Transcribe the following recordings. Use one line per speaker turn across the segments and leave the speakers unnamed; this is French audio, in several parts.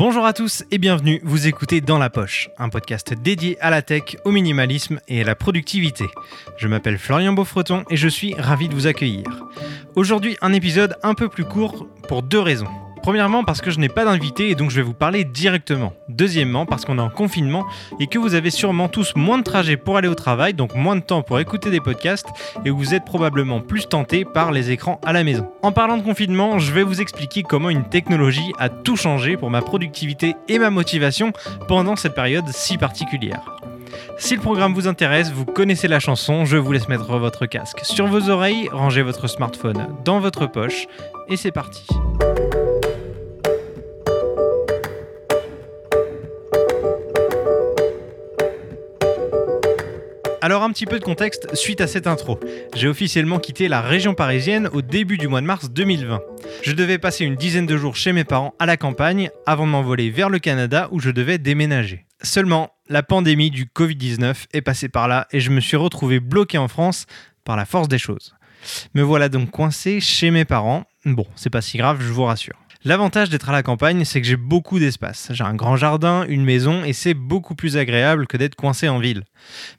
Bonjour à tous et bienvenue, vous écoutez Dans la Poche, un podcast dédié à la tech, au minimalisme et à la productivité. Je m'appelle Florian Beaufreton et je suis ravi de vous accueillir. Aujourd'hui un épisode un peu plus court pour deux raisons. Premièrement parce que je n'ai pas d'invité et donc je vais vous parler directement. Deuxièmement parce qu'on est en confinement et que vous avez sûrement tous moins de trajets pour aller au travail, donc moins de temps pour écouter des podcasts et vous êtes probablement plus tenté par les écrans à la maison. En parlant de confinement, je vais vous expliquer comment une technologie a tout changé pour ma productivité et ma motivation pendant cette période si particulière. Si le programme vous intéresse, vous connaissez la chanson, je vous laisse mettre votre casque sur vos oreilles, rangez votre smartphone dans votre poche et c'est parti. Alors un petit peu de contexte suite à cette intro. J'ai officiellement quitté la région parisienne au début du mois de mars 2020. Je devais passer une dizaine de jours chez mes parents à la campagne avant de m'envoler vers le Canada où je devais déménager. Seulement, la pandémie du Covid-19 est passée par là et je me suis retrouvé bloqué en France par la force des choses. Me voilà donc coincé chez mes parents. Bon, c'est pas si grave, je vous rassure. L'avantage d'être à la campagne, c'est que j'ai beaucoup d'espace. J'ai un grand jardin, une maison, et c'est beaucoup plus agréable que d'être coincé en ville.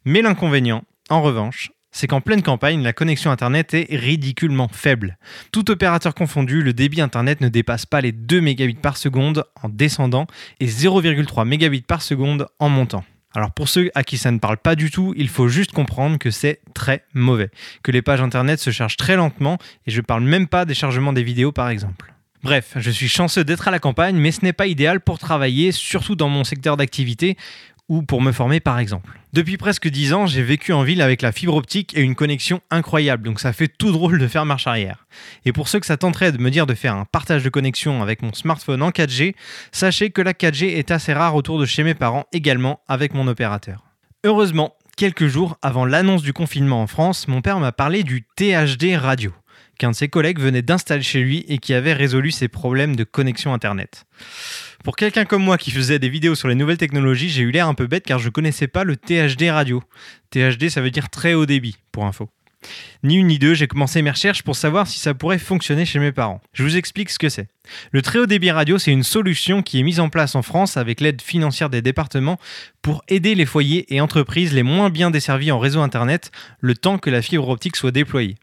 Mais l'inconvénient, en revanche, c'est qu'en pleine campagne, la connexion Internet est ridiculement faible. Tout opérateur confondu, le débit Internet ne dépasse pas les 2 mégabits par seconde en descendant et 0,3 mégabits par seconde en montant. Alors pour ceux à qui ça ne parle pas du tout, il faut juste comprendre que c'est très mauvais, que les pages Internet se chargent très lentement et je parle même pas des chargements des vidéos par exemple. Bref, je suis chanceux d'être à la campagne, mais ce n'est pas idéal pour travailler, surtout dans mon secteur d'activité ou pour me former par exemple. Depuis presque 10 ans, j'ai vécu en ville avec la fibre optique et une connexion incroyable, donc ça fait tout drôle de faire marche arrière. Et pour ceux que ça tenterait de me dire de faire un partage de connexion avec mon smartphone en 4G, sachez que la 4G est assez rare autour de chez mes parents également avec mon opérateur. Heureusement, quelques jours avant l'annonce du confinement en France, mon père m'a parlé du THD radio qu'un de ses collègues venait d'installer chez lui et qui avait résolu ses problèmes de connexion Internet. Pour quelqu'un comme moi qui faisait des vidéos sur les nouvelles technologies, j'ai eu l'air un peu bête car je ne connaissais pas le THD radio. THD, ça veut dire très haut débit, pour info. Ni une ni deux, j'ai commencé mes recherches pour savoir si ça pourrait fonctionner chez mes parents. Je vous explique ce que c'est. Le très haut débit radio, c'est une solution qui est mise en place en France avec l'aide financière des départements pour aider les foyers et entreprises les moins bien desservis en réseau Internet le temps que la fibre optique soit déployée.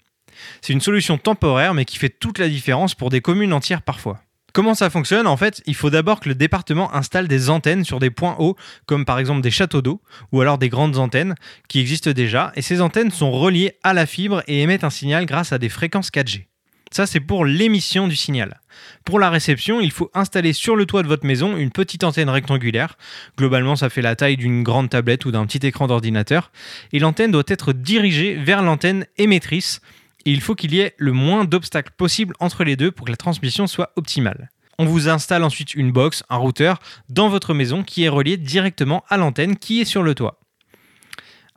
C'est une solution temporaire mais qui fait toute la différence pour des communes entières parfois. Comment ça fonctionne? En fait, il faut d'abord que le département installe des antennes sur des points hauts, comme par exemple des châteaux d'eau, ou alors des grandes antennes, qui existent déjà, et ces antennes sont reliées à la fibre et émettent un signal grâce à des fréquences 4G. Ça, c'est pour l'émission du signal. Pour la réception, il faut installer sur le toit de votre maison une petite antenne rectangulaire. Globalement, ça fait la taille d'une grande tablette ou d'un petit écran d'ordinateur. Et l'antenne doit être dirigée vers l'antenne émettrice il faut qu'il y ait le moins d'obstacles possible entre les deux pour que la transmission soit optimale. On vous installe ensuite une box, un routeur, dans votre maison qui est relié directement à l'antenne qui est sur le toit.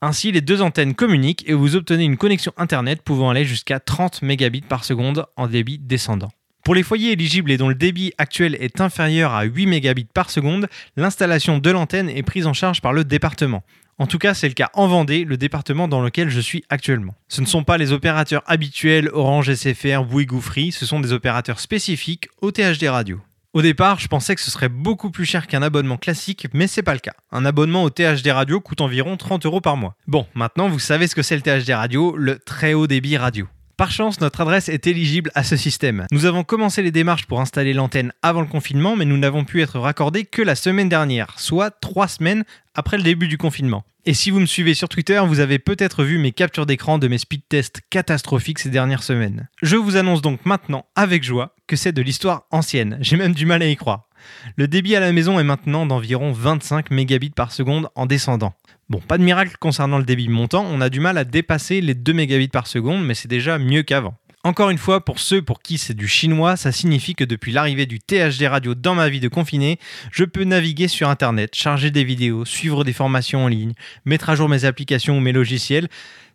Ainsi, les deux antennes communiquent et vous obtenez une connexion Internet pouvant aller jusqu'à 30 mégabits par seconde en débit descendant. Pour les foyers éligibles et dont le débit actuel est inférieur à 8 mégabits par seconde, l'installation de l'antenne est prise en charge par le département. En tout cas, c'est le cas en Vendée, le département dans lequel je suis actuellement. Ce ne sont pas les opérateurs habituels Orange, SFR, Bouygues Free, ce sont des opérateurs spécifiques au THD radio. Au départ, je pensais que ce serait beaucoup plus cher qu'un abonnement classique, mais c'est pas le cas. Un abonnement au THD radio coûte environ 30 euros par mois. Bon, maintenant vous savez ce que c'est le THD radio, le très haut débit radio. Par chance, notre adresse est éligible à ce système. Nous avons commencé les démarches pour installer l'antenne avant le confinement, mais nous n'avons pu être raccordés que la semaine dernière, soit trois semaines après le début du confinement. Et si vous me suivez sur Twitter, vous avez peut-être vu mes captures d'écran de mes speed tests catastrophiques ces dernières semaines. Je vous annonce donc maintenant, avec joie, que c'est de l'histoire ancienne. J'ai même du mal à y croire. Le débit à la maison est maintenant d'environ 25 mégabits par seconde en descendant. Bon, pas de miracle concernant le débit montant, on a du mal à dépasser les 2 mégabits par seconde, mais c'est déjà mieux qu'avant. Encore une fois, pour ceux pour qui c'est du chinois, ça signifie que depuis l'arrivée du THD radio dans ma vie de confiné, je peux naviguer sur Internet, charger des vidéos, suivre des formations en ligne, mettre à jour mes applications ou mes logiciels,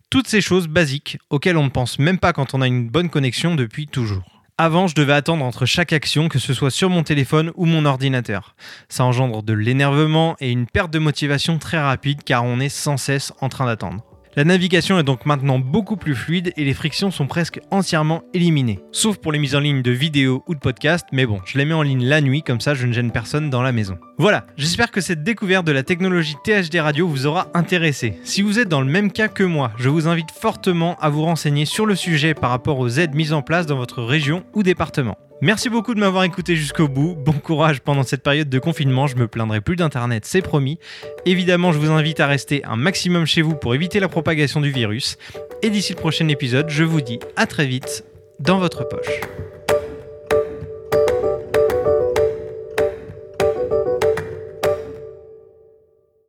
toutes ces choses basiques auxquelles on ne pense même pas quand on a une bonne connexion depuis toujours. Avant, je devais attendre entre chaque action, que ce soit sur mon téléphone ou mon ordinateur. Ça engendre de l'énervement et une perte de motivation très rapide car on est sans cesse en train d'attendre. La navigation est donc maintenant beaucoup plus fluide et les frictions sont presque entièrement éliminées. Sauf pour les mises en ligne de vidéos ou de podcasts, mais bon, je les mets en ligne la nuit, comme ça je ne gêne personne dans la maison. Voilà, j'espère que cette découverte de la technologie THD Radio vous aura intéressé. Si vous êtes dans le même cas que moi, je vous invite fortement à vous renseigner sur le sujet par rapport aux aides mises en place dans votre région ou département. Merci beaucoup de m'avoir écouté jusqu'au bout. Bon courage pendant cette période de confinement. Je me plaindrai plus d'internet, c'est promis. Évidemment, je vous invite à rester un maximum chez vous pour éviter la propagation du virus. Et d'ici le prochain épisode, je vous dis à très vite dans votre poche.